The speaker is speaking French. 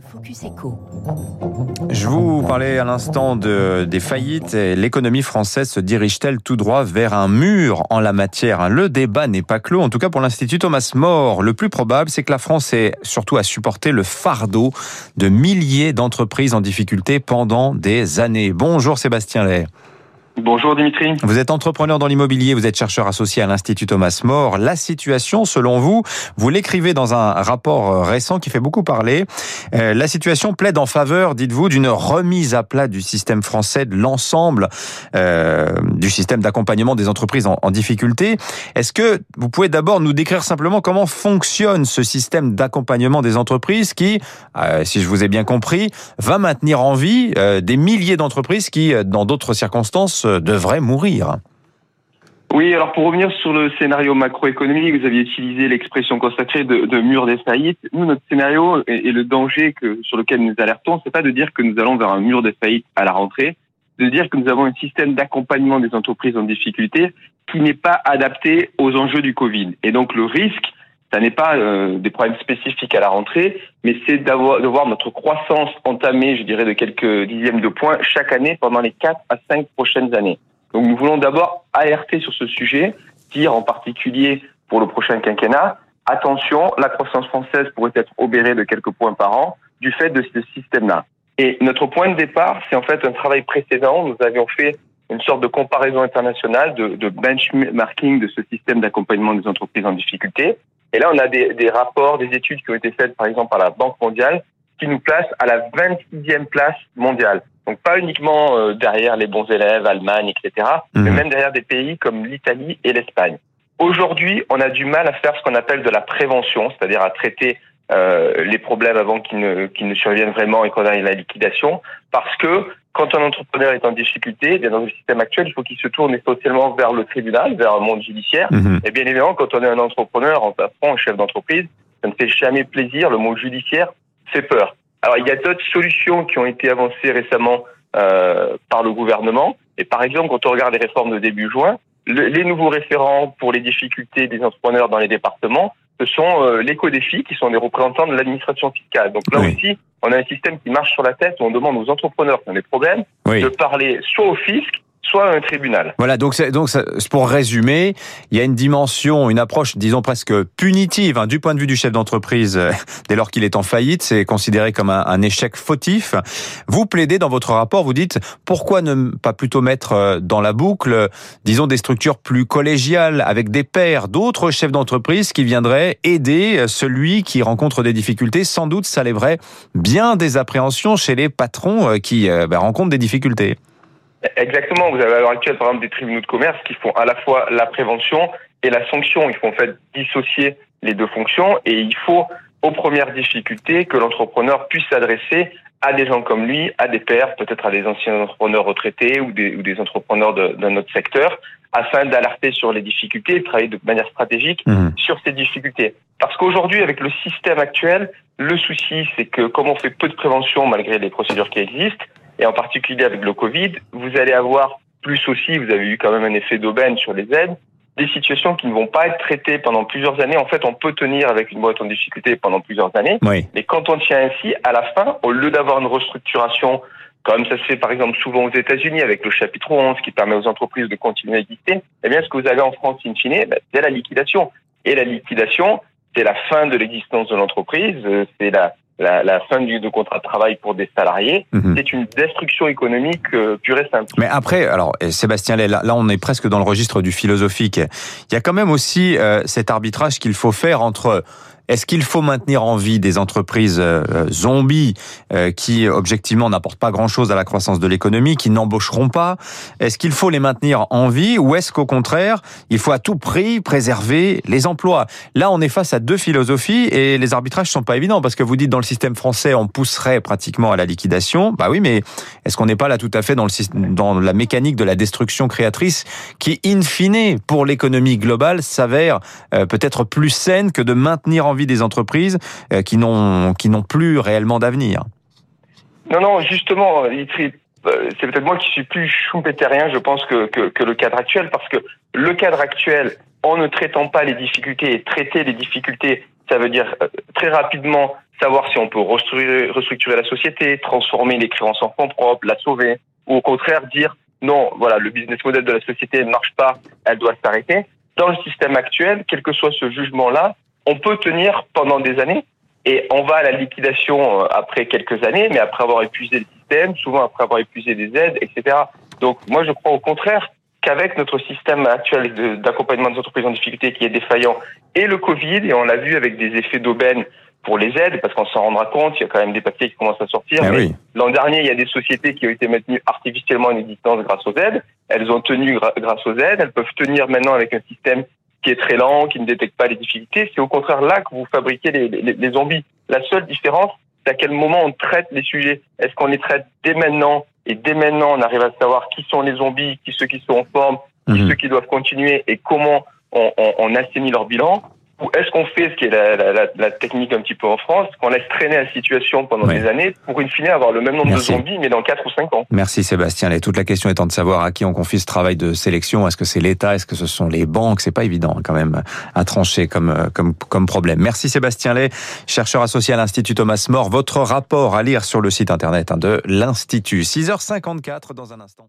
Focus. Je vous parlais à l'instant de, des faillites. L'économie française se dirige-t-elle tout droit vers un mur en la matière? Le débat n'est pas clos. En tout cas, pour l'Institut Thomas More, le plus probable, c'est que la France ait surtout à supporter le fardeau de milliers d'entreprises en difficulté pendant des années. Bonjour Sébastien Lay. Bonjour Dimitri. Vous êtes entrepreneur dans l'immobilier, vous êtes chercheur associé à l'Institut Thomas More. La situation, selon vous, vous l'écrivez dans un rapport récent qui fait beaucoup parler. Euh, la situation plaide en faveur, dites-vous, d'une remise à plat du système français, de l'ensemble euh, du système d'accompagnement des entreprises en, difficulté. Est-ce que vous pouvez d'abord nous décrire simplement comment fonctionne ce système d'accompagnement des entreprises qui, euh, si je vous ai bien compris, va maintenir en vie euh, des milliers d'entreprises qui, euh, dans d'autres circonstances, devrait mourir. Oui, alors pour revenir sur le scénario macroéconomique, vous aviez utilisé l'expression consacrée de, mur des faillites. Nous, notre scénario et, et, le danger que, sur lequel nous alertons, c'est pas de dire que nous allons vers un mur des faillites à la rentrée, de dire que nous avons un système d'accompagnement des entreprises en difficulté qui n'est pas adapté aux enjeux du Covid. Et donc le risque, ça n'est pas euh, des problèmes spécifiques à la rentrée, mais c'est d'avoir de voir notre croissance entamée, je dirais, de quelques dixièmes de points chaque année pendant les quatre à cinq prochaines années. Donc nous voulons d'abord alerter sur ce sujet, dire en particulier pour le prochain quinquennat, attention, la croissance française pourrait être obérée de quelques points par an du fait de ce système-là. Et notre point de départ, c'est en fait un travail précédent. Nous avions fait une sorte de comparaison internationale, de, de benchmarking de ce système d'accompagnement des entreprises en difficulté. Et là, on a des, des, rapports, des études qui ont été faites, par exemple, par la Banque mondiale, qui nous placent à la 26e place mondiale. Donc pas uniquement euh, derrière les bons élèves, Allemagne, etc., mmh. mais même derrière des pays comme l'Italie et l'Espagne. Aujourd'hui, on a du mal à faire ce qu'on appelle de la prévention, c'est-à-dire à traiter euh, les problèmes avant qu'ils ne, qu'ils ne surviennent vraiment et qu'on ait la liquidation, parce que quand un entrepreneur est en difficulté, bien dans le système actuel, il faut qu'il se tourne essentiellement vers le tribunal, vers un monde judiciaire. Mmh. Et bien évidemment, quand on est un entrepreneur, en patron, un chef d'entreprise, ça ne fait jamais plaisir. Le mot judiciaire fait peur. Alors, il y a d'autres solutions qui ont été avancées récemment euh, par le gouvernement. Et par exemple, quand on regarde les réformes de début juin, le, les nouveaux référents pour les difficultés des entrepreneurs dans les départements, ce sont euh, l'éco-défi qui sont des représentants de l'administration fiscale. Donc là oui. aussi, on a un système qui marche sur la tête où on demande aux entrepreneurs qui ont des problèmes oui. de parler soit au fisc, soit un tribunal. Voilà, donc pour résumer, il y a une dimension, une approche, disons presque punitive hein, du point de vue du chef d'entreprise euh, dès lors qu'il est en faillite, c'est considéré comme un, un, échec fautif. Vous plaidez dans votre rapport, vous dites pourquoi ne pas plutôt mettre euh, dans la boucle, disons des structures plus collégiales avec des pairs d'autres chefs d'entreprise qui viendraient aider euh, celui qui rencontre des difficultés? Sans doute, ça lèverait bien des appréhensions chez les patrons qui ben, rencontrent des difficultés. Exactement. Vous avez à l'heure actuelle, par exemple, des tribunaux de commerce qui font à la fois la prévention et la sanction. Il faut en fait dissocier les deux fonctions et il faut, aux premières difficultés, que l'entrepreneur puisse s'adresser à des gens comme lui, à des pairs, peut-être à des anciens entrepreneurs retraités ou des, ou des entrepreneurs de, de, notre secteur, afin d'alerter sur les difficultés et de travailler de manière stratégique mmh. sur ces difficultés. Parce qu'aujourd'hui, avec le système actuel, le souci, c'est que comme on fait peu de prévention malgré les procédures qui existent, et en particulier avec le Covid, vous allez avoir plus aussi, vous avez eu quand même un effet d'aubaine sur les aides, des situations qui ne vont pas être traitées pendant plusieurs années. En fait, on peut tenir avec une boîte en difficulté pendant plusieurs années, oui. mais quand on tient ainsi, à la fin, au lieu d'avoir une restructuration, comme ça se fait par exemple souvent aux États-Unis avec le chapitre 11 qui permet aux entreprises de continuer à exister, eh bien, ce que vous avez en France, in fine, ben, c'est la liquidation. Et la liquidation, c'est la fin de l'existence de l'entreprise, c'est la, la, la, fin du, contrat de travail pour des salariés. Mmh. C'est une destruction économique euh, pure et simple. Mais après, alors Sébastien, là, là, on est presque dans le registre du philosophique. Il y a quand même aussi euh, cet arbitrage qu'il faut faire entre est-ce qu'il faut maintenir en vie des entreprises euh, zombies euh, qui, objectivement, n'apportent pas grand-chose à la croissance de l'économie, qui n'embaucheront pas? Est-ce qu'il faut les maintenir en vie ou est-ce qu'au contraire, il faut à tout prix préserver les emplois? Là, on est face à deux philosophies et les arbitrages sont pas évidents parce que vous dites dans le système français, on pousserait pratiquement à la liquidation. Bah oui, mais est-ce qu'on n'est pas là tout à fait dans, le, dans la mécanique de la destruction créatrice qui, in fine, pour l'économie globale, s'avère euh, peut-être plus saine que de maintenir en vie des entreprises euh, qui n'ont qui n'ont plus réellement d'avenir. Non, non, justement, euh, c'est peut-être moi qui suis plus schumpeterien, je pense, que, que, le cadre actuel, parce que le cadre actuel, en ne traitant pas les difficultés et traiter les difficultés, Ça veut dire euh, très rapidement savoir si on peut restructurer, restructurer la société, transformer les créances en fonds propres, la sauver, ou au contraire dire non, voilà, le business model de la société ne marche pas, elle doit s'arrêter. Dans le système actuel, quel que soit ce jugement-là, on peut tenir pendant des années et on va à la liquidation euh, après quelques années, mais après avoir épuisé le système, souvent après avoir épuisé des aides, etc. Donc moi, je crois au contraire qu'avec notre système actuel d'accompagnement des entreprises en difficulté qui est défaillant et le Covid, et on l'a vu avec des effets d'aubaine pour les aides, parce qu'on s'en rendra compte, il y a quand même des papiers qui commencent à sortir. Ah oui. L'an dernier, il y a des sociétés qui ont été maintenues artificiellement en existence grâce aux aides. Elles ont tenu grâce aux aides. Elles peuvent tenir maintenant avec un système qui est très lent, qui ne détecte pas les difficultés. C'est au contraire là que vous fabriquez les, les, les zombies. La seule différence, c'est à quel moment on traite les sujets. Est-ce qu'on les traite dès maintenant et dès maintenant on arrive à savoir qui sont les zombies, qui ceux qui sont en forme, qui mmh. ceux qui doivent continuer et comment on, on, on assainit leur bilan ou est-ce qu'on fait ce qui est la, la, la, technique un petit peu en France, qu'on laisse traîner la situation pendant des années pour une fine avoir le même nombre Merci. de zombies, mais dans 4 ou 5 ans Merci Sébastien. Et toute la question étant de savoir à qui on confie ce travail de sélection. Est-ce que c'est l'État? Est-ce que ce sont les banques? C'est pas évident quand même à trancher comme, comme, comme problème. Merci Sébastien Lay, chercheur associé à l'Institut Thomas More. Votre rapport à lire sur le site internet hein, de l'Institut. 6h54 dans un instant.